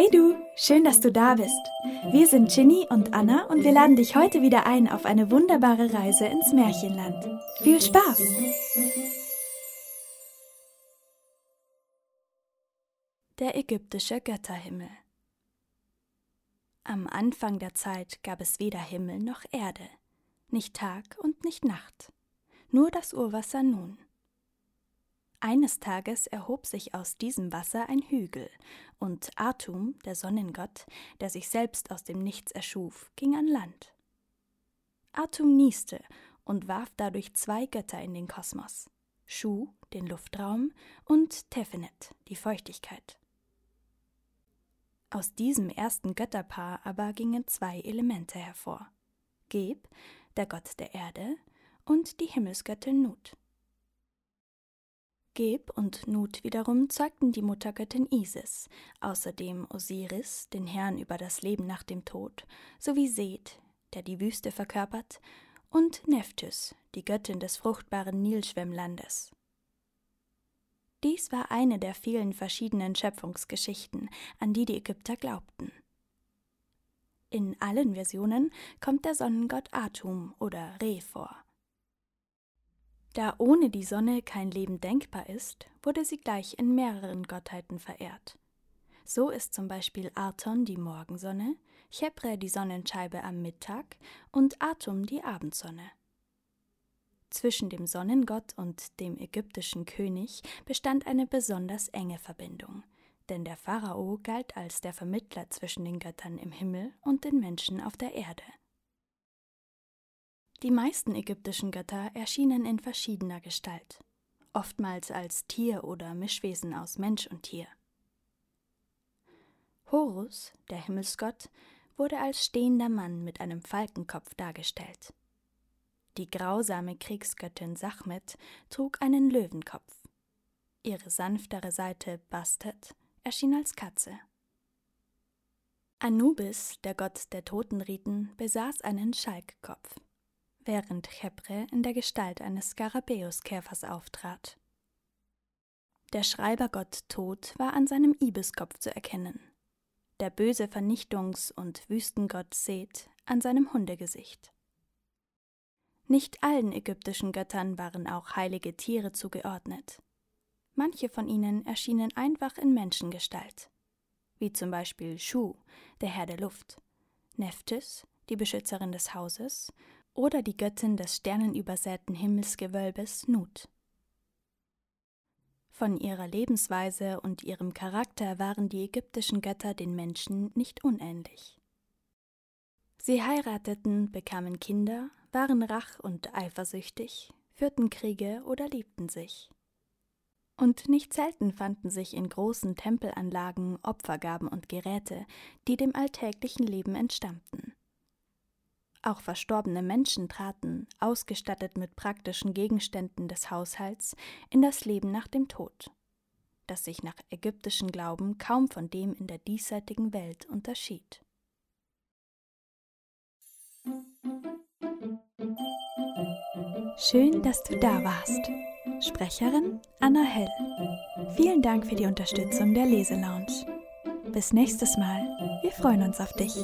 Hey du, schön, dass du da bist. Wir sind Ginny und Anna und wir laden dich heute wieder ein auf eine wunderbare Reise ins Märchenland. Viel Spaß! Der ägyptische Götterhimmel Am Anfang der Zeit gab es weder Himmel noch Erde, nicht Tag und nicht Nacht, nur das Urwasser nun. Eines Tages erhob sich aus diesem Wasser ein Hügel, und Atum, der Sonnengott, der sich selbst aus dem Nichts erschuf, ging an Land. Atum nieste und warf dadurch zwei Götter in den Kosmos: Shu, den Luftraum, und Tefenet, die Feuchtigkeit. Aus diesem ersten Götterpaar aber gingen zwei Elemente hervor: Geb, der Gott der Erde, und die Himmelsgöttin Nut. Geb und Nut wiederum zeugten die Muttergöttin Isis, außerdem Osiris, den Herrn über das Leben nach dem Tod, sowie Seth, der die Wüste verkörpert, und Nephthys, die Göttin des fruchtbaren Nilschwemmlandes. Dies war eine der vielen verschiedenen Schöpfungsgeschichten, an die die Ägypter glaubten. In allen Versionen kommt der Sonnengott Atum oder Re vor. Da ohne die Sonne kein Leben denkbar ist, wurde sie gleich in mehreren Gottheiten verehrt. So ist zum Beispiel Arton die Morgensonne, Chebre die Sonnenscheibe am Mittag und Atum die Abendsonne. Zwischen dem Sonnengott und dem ägyptischen König bestand eine besonders enge Verbindung, denn der Pharao galt als der Vermittler zwischen den Göttern im Himmel und den Menschen auf der Erde. Die meisten ägyptischen Götter erschienen in verschiedener Gestalt, oftmals als Tier oder Mischwesen aus Mensch und Tier. Horus, der Himmelsgott, wurde als stehender Mann mit einem Falkenkopf dargestellt. Die grausame Kriegsgöttin Sachmet trug einen Löwenkopf. Ihre sanftere Seite Bastet erschien als Katze. Anubis, der Gott der Totenriten, besaß einen Schalkkopf während Chebre in der Gestalt eines Skarabäuskäfers auftrat. Der Schreibergott Tod war an seinem Ibiskopf zu erkennen, der böse Vernichtungs- und Wüstengott Seth an seinem Hundegesicht. Nicht allen ägyptischen Göttern waren auch heilige Tiere zugeordnet. Manche von ihnen erschienen einfach in Menschengestalt, wie zum Beispiel Shu, der Herr der Luft, Nephthys, die Beschützerin des Hauses, oder die Göttin des sternenübersäten Himmelsgewölbes Nut. Von ihrer Lebensweise und ihrem Charakter waren die ägyptischen Götter den Menschen nicht unähnlich. Sie heirateten, bekamen Kinder, waren rach und eifersüchtig, führten Kriege oder liebten sich. Und nicht selten fanden sich in großen Tempelanlagen Opfergaben und Geräte, die dem alltäglichen Leben entstammten. Auch verstorbene Menschen traten, ausgestattet mit praktischen Gegenständen des Haushalts, in das Leben nach dem Tod, das sich nach ägyptischem Glauben kaum von dem in der diesseitigen Welt unterschied. Schön, dass du da warst. Sprecherin Anna Hell. Vielen Dank für die Unterstützung der Leselounge. Bis nächstes Mal. Wir freuen uns auf dich.